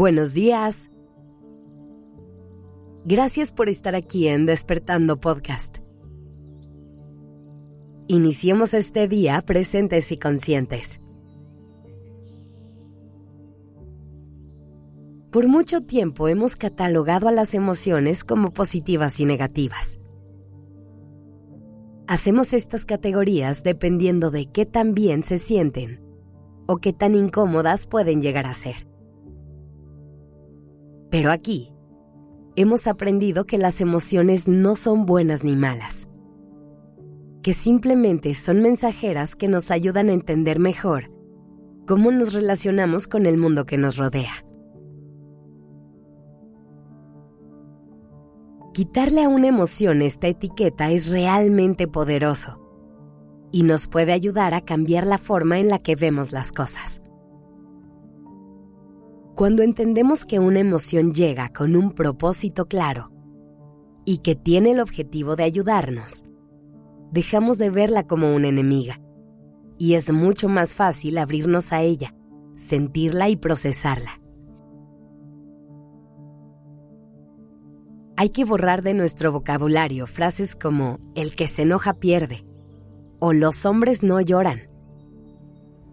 Buenos días. Gracias por estar aquí en Despertando Podcast. Iniciemos este día presentes y conscientes. Por mucho tiempo hemos catalogado a las emociones como positivas y negativas. Hacemos estas categorías dependiendo de qué tan bien se sienten o qué tan incómodas pueden llegar a ser. Pero aquí, hemos aprendido que las emociones no son buenas ni malas, que simplemente son mensajeras que nos ayudan a entender mejor cómo nos relacionamos con el mundo que nos rodea. Quitarle a una emoción esta etiqueta es realmente poderoso y nos puede ayudar a cambiar la forma en la que vemos las cosas. Cuando entendemos que una emoción llega con un propósito claro y que tiene el objetivo de ayudarnos, dejamos de verla como una enemiga y es mucho más fácil abrirnos a ella, sentirla y procesarla. Hay que borrar de nuestro vocabulario frases como el que se enoja pierde o los hombres no lloran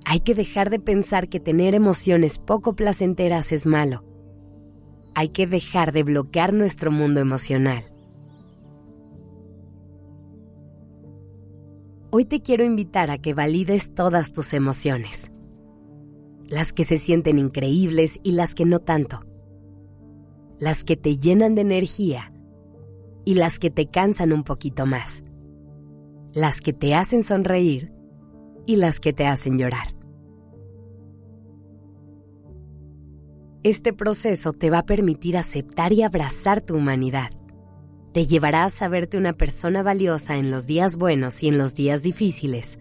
hay que dejar de pensar que tener emociones poco placenteras es malo. Hay que dejar de bloquear nuestro mundo emocional. Hoy te quiero invitar a que valides todas tus emociones. Las que se sienten increíbles y las que no tanto. Las que te llenan de energía y las que te cansan un poquito más. Las que te hacen sonreír y las que te hacen llorar. Este proceso te va a permitir aceptar y abrazar tu humanidad. Te llevará a saberte una persona valiosa en los días buenos y en los días difíciles.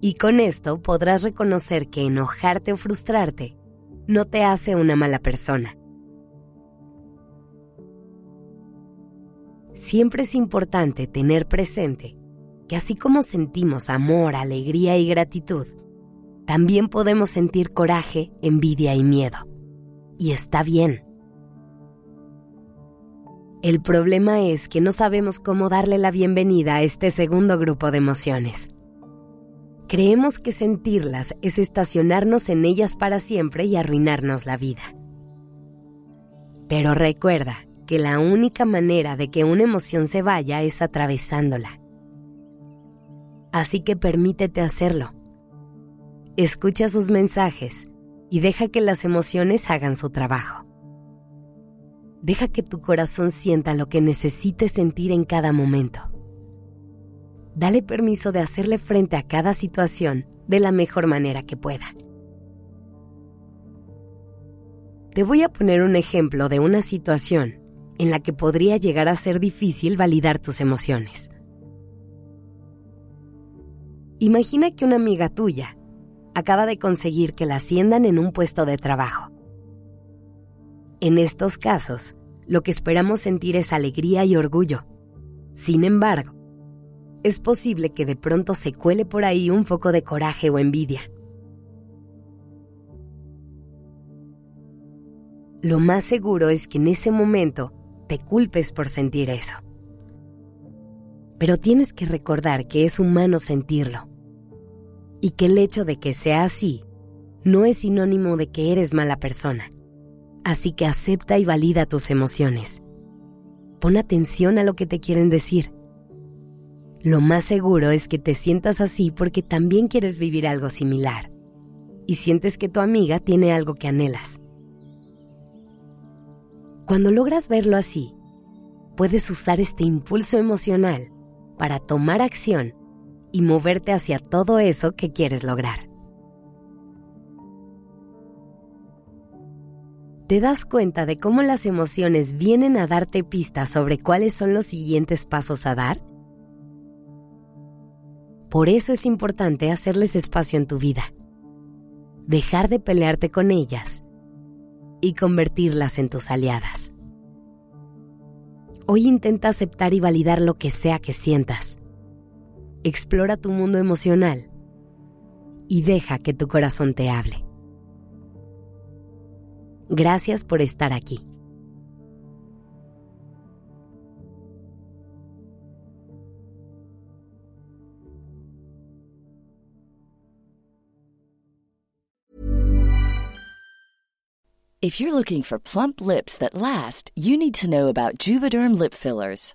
Y con esto podrás reconocer que enojarte o frustrarte no te hace una mala persona. Siempre es importante tener presente que así como sentimos amor, alegría y gratitud, también podemos sentir coraje, envidia y miedo y está bien. El problema es que no sabemos cómo darle la bienvenida a este segundo grupo de emociones. Creemos que sentirlas es estacionarnos en ellas para siempre y arruinarnos la vida. Pero recuerda que la única manera de que una emoción se vaya es atravesándola. Así que permítete hacerlo. Escucha sus mensajes y deja que las emociones hagan su trabajo. Deja que tu corazón sienta lo que necesites sentir en cada momento. Dale permiso de hacerle frente a cada situación de la mejor manera que pueda. Te voy a poner un ejemplo de una situación en la que podría llegar a ser difícil validar tus emociones. Imagina que una amiga tuya acaba de conseguir que la asciendan en un puesto de trabajo. En estos casos, lo que esperamos sentir es alegría y orgullo. Sin embargo, es posible que de pronto se cuele por ahí un foco de coraje o envidia. Lo más seguro es que en ese momento te culpes por sentir eso. Pero tienes que recordar que es humano sentirlo y que el hecho de que sea así no es sinónimo de que eres mala persona. Así que acepta y valida tus emociones. Pon atención a lo que te quieren decir. Lo más seguro es que te sientas así porque también quieres vivir algo similar y sientes que tu amiga tiene algo que anhelas. Cuando logras verlo así, puedes usar este impulso emocional para tomar acción y moverte hacia todo eso que quieres lograr. ¿Te das cuenta de cómo las emociones vienen a darte pistas sobre cuáles son los siguientes pasos a dar? Por eso es importante hacerles espacio en tu vida, dejar de pelearte con ellas y convertirlas en tus aliadas. Hoy intenta aceptar y validar lo que sea que sientas explora tu mundo emocional y deja que tu corazón te hable. Gracias por estar aquí. If you're looking for plump lips that last, you need to know about Juvederm lip fillers.